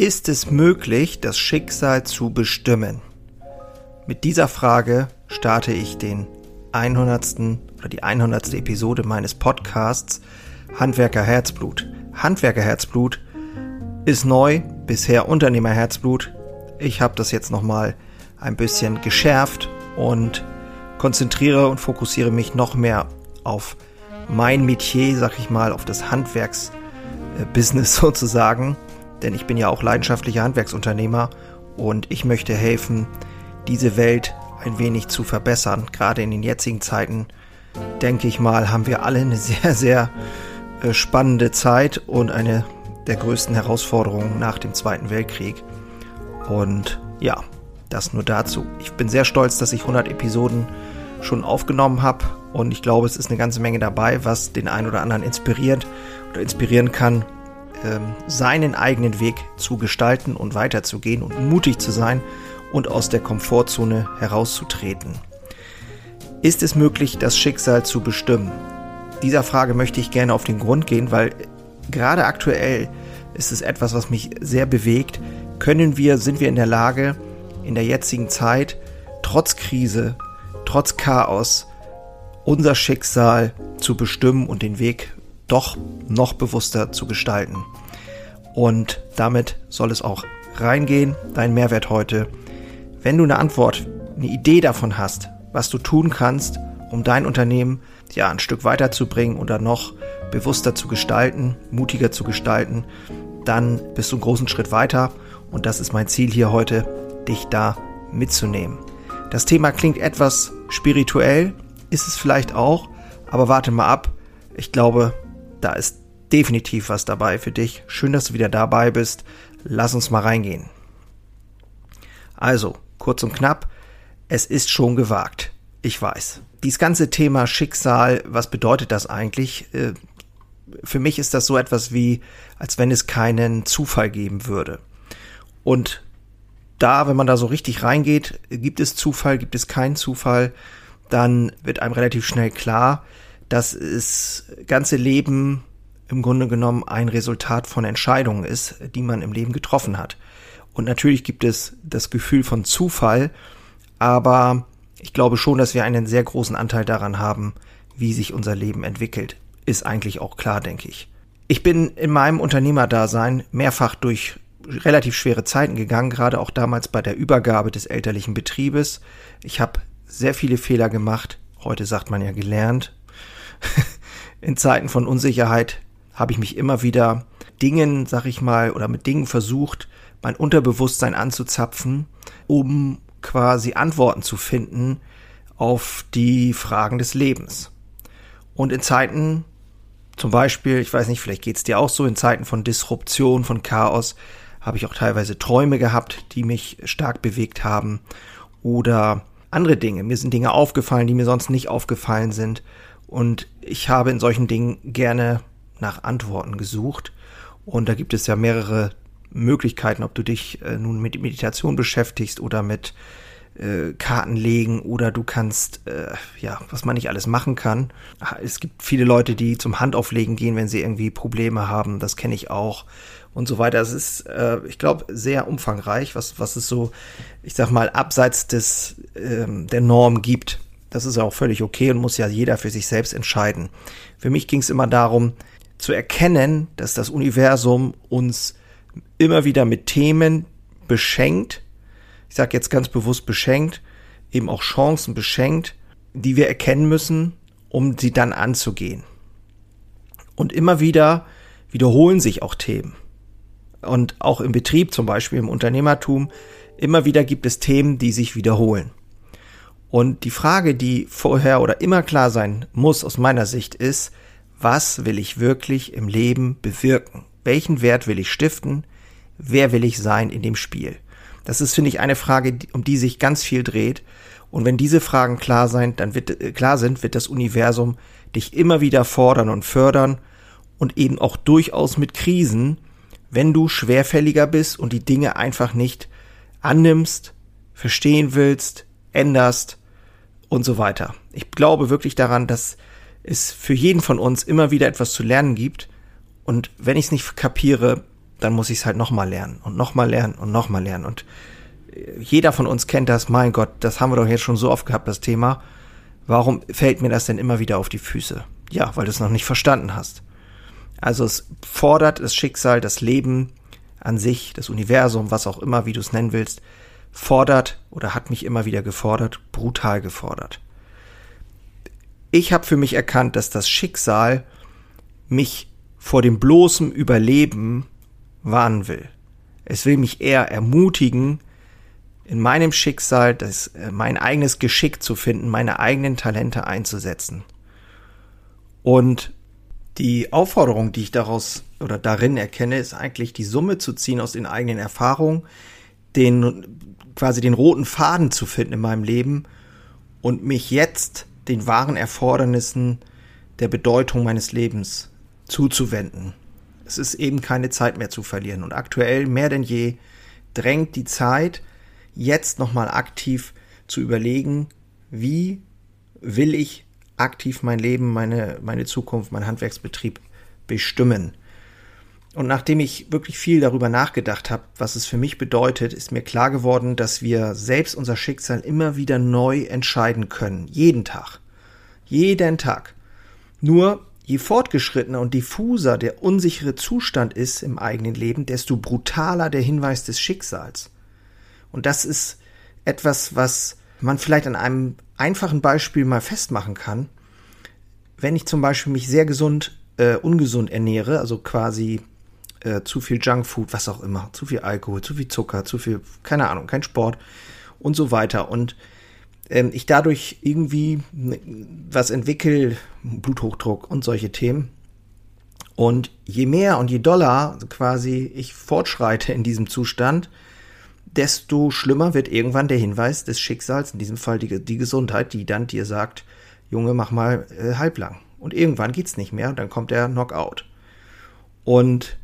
Ist es möglich, das Schicksal zu bestimmen? Mit dieser Frage starte ich den 100. oder die 100. Episode meines Podcasts Handwerker Herzblut. Handwerker Herzblut ist neu, bisher Unternehmer Herzblut. Ich habe das jetzt nochmal ein bisschen geschärft und konzentriere und fokussiere mich noch mehr auf mein Metier, sag ich mal, auf das Handwerksbusiness sozusagen denn ich bin ja auch leidenschaftlicher Handwerksunternehmer und ich möchte helfen, diese Welt ein wenig zu verbessern. Gerade in den jetzigen Zeiten, denke ich mal, haben wir alle eine sehr, sehr äh, spannende Zeit und eine der größten Herausforderungen nach dem Zweiten Weltkrieg. Und ja, das nur dazu. Ich bin sehr stolz, dass ich 100 Episoden schon aufgenommen habe und ich glaube, es ist eine ganze Menge dabei, was den einen oder anderen inspiriert oder inspirieren kann, ähm, seinen eigenen Weg zu gestalten und weiterzugehen und mutig zu sein und aus der Komfortzone herauszutreten. Ist es möglich, das Schicksal zu bestimmen? Dieser Frage möchte ich gerne auf den Grund gehen, weil gerade aktuell ist es etwas, was mich sehr bewegt. Können wir, sind wir in der Lage, in der jetzigen Zeit, trotz Krise, trotz Chaos, unser Schicksal zu bestimmen und den Weg doch noch bewusster zu gestalten. Und damit soll es auch reingehen, dein Mehrwert heute. Wenn du eine Antwort, eine Idee davon hast, was du tun kannst, um dein Unternehmen ja ein Stück weiterzubringen oder noch bewusster zu gestalten, mutiger zu gestalten, dann bist du einen großen Schritt weiter und das ist mein Ziel hier heute, dich da mitzunehmen. Das Thema klingt etwas spirituell, ist es vielleicht auch, aber warte mal ab. Ich glaube, da ist definitiv was dabei für dich. Schön, dass du wieder dabei bist. Lass uns mal reingehen. Also, kurz und knapp, es ist schon gewagt. Ich weiß. Dieses ganze Thema Schicksal, was bedeutet das eigentlich? Äh, für mich ist das so etwas wie, als wenn es keinen Zufall geben würde. Und da, wenn man da so richtig reingeht, gibt es Zufall, gibt es keinen Zufall, dann wird einem relativ schnell klar, dass das ganze Leben im Grunde genommen ein Resultat von Entscheidungen ist, die man im Leben getroffen hat. Und natürlich gibt es das Gefühl von Zufall, aber ich glaube schon, dass wir einen sehr großen Anteil daran haben, wie sich unser Leben entwickelt. Ist eigentlich auch klar, denke ich. Ich bin in meinem Unternehmerdasein mehrfach durch relativ schwere Zeiten gegangen, gerade auch damals bei der Übergabe des elterlichen Betriebes. Ich habe sehr viele Fehler gemacht. Heute sagt man ja gelernt. in Zeiten von Unsicherheit habe ich mich immer wieder Dingen, sag ich mal, oder mit Dingen versucht, mein Unterbewusstsein anzuzapfen, um quasi Antworten zu finden auf die Fragen des Lebens. Und in Zeiten, zum Beispiel, ich weiß nicht, vielleicht geht es dir auch so, in Zeiten von Disruption, von Chaos, habe ich auch teilweise Träume gehabt, die mich stark bewegt haben. Oder andere Dinge. Mir sind Dinge aufgefallen, die mir sonst nicht aufgefallen sind. Und ich habe in solchen Dingen gerne nach Antworten gesucht. Und da gibt es ja mehrere Möglichkeiten, ob du dich äh, nun mit Meditation beschäftigst oder mit äh, Karten legen oder du kannst, äh, ja, was man nicht alles machen kann. Es gibt viele Leute, die zum Handauflegen gehen, wenn sie irgendwie Probleme haben. Das kenne ich auch und so weiter. Es ist, äh, ich glaube, sehr umfangreich, was, was es so, ich sag mal, abseits des, ähm, der Norm gibt. Das ist auch völlig okay und muss ja jeder für sich selbst entscheiden. Für mich ging es immer darum, zu erkennen, dass das Universum uns immer wieder mit Themen beschenkt. Ich sage jetzt ganz bewusst beschenkt, eben auch Chancen beschenkt, die wir erkennen müssen, um sie dann anzugehen. Und immer wieder wiederholen sich auch Themen. Und auch im Betrieb, zum Beispiel im Unternehmertum, immer wieder gibt es Themen, die sich wiederholen. Und die Frage, die vorher oder immer klar sein muss aus meiner Sicht ist, was will ich wirklich im Leben bewirken? Welchen Wert will ich stiften? Wer will ich sein in dem Spiel? Das ist, finde ich, eine Frage, um die sich ganz viel dreht. Und wenn diese Fragen klar sein, dann wird, äh, klar sind, wird das Universum dich immer wieder fordern und fördern und eben auch durchaus mit Krisen, wenn du schwerfälliger bist und die Dinge einfach nicht annimmst, verstehen willst, änderst und so weiter. Ich glaube wirklich daran, dass es für jeden von uns immer wieder etwas zu lernen gibt. Und wenn ich es nicht kapiere, dann muss ich es halt nochmal lernen und nochmal lernen und nochmal lernen. Und äh, jeder von uns kennt das, mein Gott, das haben wir doch jetzt schon so oft gehabt, das Thema. Warum fällt mir das denn immer wieder auf die Füße? Ja, weil du es noch nicht verstanden hast. Also es fordert das Schicksal, das Leben an sich, das Universum, was auch immer, wie du es nennen willst, fordert oder hat mich immer wieder gefordert, brutal gefordert. Ich habe für mich erkannt, dass das Schicksal mich vor dem bloßen Überleben warnen will. Es will mich eher ermutigen, in meinem Schicksal das, äh, mein eigenes Geschick zu finden, meine eigenen Talente einzusetzen. Und die Aufforderung, die ich daraus oder darin erkenne, ist eigentlich die Summe zu ziehen aus den eigenen Erfahrungen, den quasi den roten Faden zu finden in meinem Leben und mich jetzt den wahren Erfordernissen der Bedeutung meines Lebens zuzuwenden. Es ist eben keine Zeit mehr zu verlieren. Und aktuell mehr denn je drängt die Zeit, jetzt nochmal aktiv zu überlegen, wie will ich aktiv mein Leben, meine, meine Zukunft, mein Handwerksbetrieb bestimmen. Und nachdem ich wirklich viel darüber nachgedacht habe, was es für mich bedeutet, ist mir klar geworden, dass wir selbst unser Schicksal immer wieder neu entscheiden können. Jeden Tag. Jeden Tag. Nur je fortgeschrittener und diffuser der unsichere Zustand ist im eigenen Leben, desto brutaler der Hinweis des Schicksals. Und das ist etwas, was man vielleicht an einem einfachen Beispiel mal festmachen kann. Wenn ich zum Beispiel mich sehr gesund, äh, ungesund ernähre, also quasi äh, zu viel Junkfood, was auch immer, zu viel Alkohol, zu viel Zucker, zu viel, keine Ahnung, kein Sport und so weiter. Und ähm, ich dadurch irgendwie was entwickle, Bluthochdruck und solche Themen. Und je mehr und je doller quasi ich fortschreite in diesem Zustand, desto schlimmer wird irgendwann der Hinweis des Schicksals, in diesem Fall die, die Gesundheit, die dann dir sagt, Junge, mach mal äh, halblang. Und irgendwann geht's nicht mehr dann kommt der Knockout. Und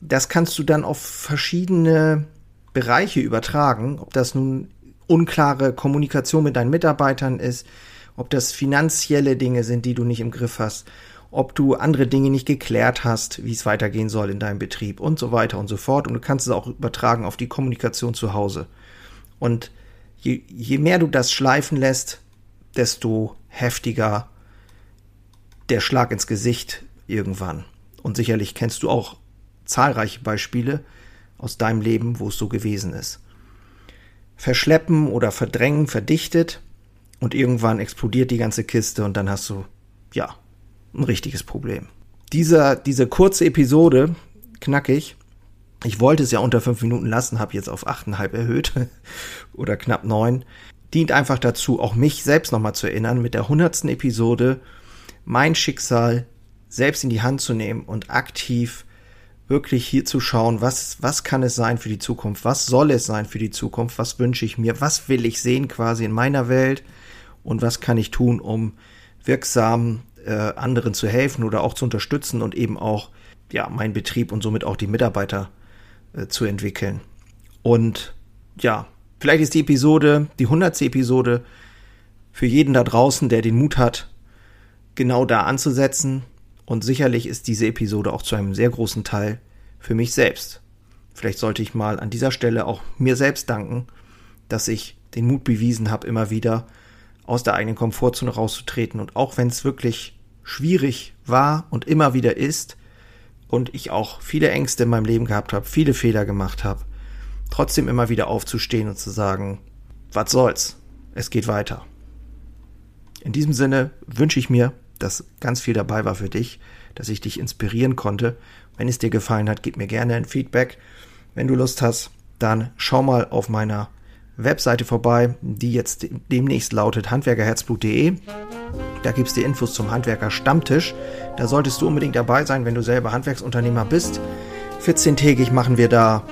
das kannst du dann auf verschiedene Bereiche übertragen, ob das nun unklare Kommunikation mit deinen Mitarbeitern ist, ob das finanzielle Dinge sind, die du nicht im Griff hast, ob du andere Dinge nicht geklärt hast, wie es weitergehen soll in deinem Betrieb und so weiter und so fort. Und du kannst es auch übertragen auf die Kommunikation zu Hause. Und je, je mehr du das schleifen lässt, desto heftiger der Schlag ins Gesicht irgendwann. Und sicherlich kennst du auch zahlreiche Beispiele aus deinem Leben, wo es so gewesen ist. Verschleppen oder verdrängen verdichtet und irgendwann explodiert die ganze Kiste und dann hast du, ja, ein richtiges Problem. Dieser, diese kurze Episode, knackig, ich wollte es ja unter fünf Minuten lassen, habe jetzt auf achteinhalb erhöht oder knapp neun, dient einfach dazu, auch mich selbst nochmal zu erinnern, mit der hundertsten Episode mein Schicksal selbst in die Hand zu nehmen und aktiv wirklich hier zu schauen, was, was kann es sein für die Zukunft, was soll es sein für die Zukunft, was wünsche ich mir, was will ich sehen quasi in meiner Welt? Und was kann ich tun, um wirksam äh, anderen zu helfen oder auch zu unterstützen und eben auch ja meinen Betrieb und somit auch die Mitarbeiter äh, zu entwickeln. Und ja, vielleicht ist die Episode, die hundertste Episode für jeden da draußen, der den Mut hat, genau da anzusetzen, und sicherlich ist diese Episode auch zu einem sehr großen Teil für mich selbst. Vielleicht sollte ich mal an dieser Stelle auch mir selbst danken, dass ich den Mut bewiesen habe, immer wieder aus der eigenen Komfortzone rauszutreten. Und auch wenn es wirklich schwierig war und immer wieder ist und ich auch viele Ängste in meinem Leben gehabt habe, viele Fehler gemacht habe, trotzdem immer wieder aufzustehen und zu sagen, was soll's, es geht weiter. In diesem Sinne wünsche ich mir, dass ganz viel dabei war für dich, dass ich dich inspirieren konnte. Wenn es dir gefallen hat, gib mir gerne ein Feedback. Wenn du Lust hast, dann schau mal auf meiner Webseite vorbei, die jetzt demnächst lautet handwerkerherzblut.de. Da gibt's dir Infos zum Handwerker Stammtisch. Da solltest du unbedingt dabei sein, wenn du selber Handwerksunternehmer bist. 14-tägig machen wir da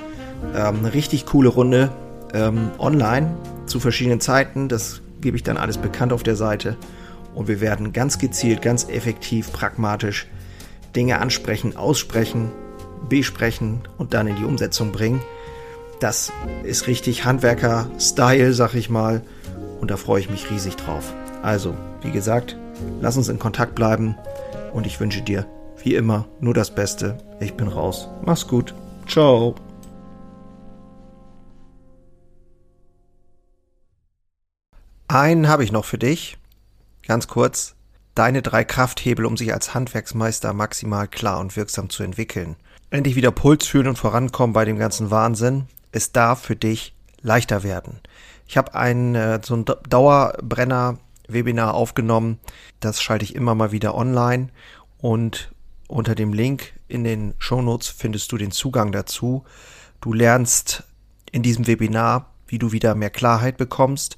ähm, eine richtig coole Runde ähm, online zu verschiedenen Zeiten. Das gebe ich dann alles bekannt auf der Seite. Und wir werden ganz gezielt, ganz effektiv, pragmatisch Dinge ansprechen, aussprechen, besprechen und dann in die Umsetzung bringen. Das ist richtig Handwerker-Style, sag ich mal. Und da freue ich mich riesig drauf. Also, wie gesagt, lass uns in Kontakt bleiben. Und ich wünsche dir, wie immer, nur das Beste. Ich bin raus. Mach's gut. Ciao. Einen habe ich noch für dich. Ganz kurz. Deine drei Krafthebel, um sich als Handwerksmeister maximal klar und wirksam zu entwickeln. Endlich wieder Puls fühlen und vorankommen bei dem ganzen Wahnsinn. Es darf für dich leichter werden. Ich habe ein äh, so ein Dauerbrenner-Webinar aufgenommen. Das schalte ich immer mal wieder online und unter dem Link in den Shownotes findest du den Zugang dazu. Du lernst in diesem Webinar, wie du wieder mehr Klarheit bekommst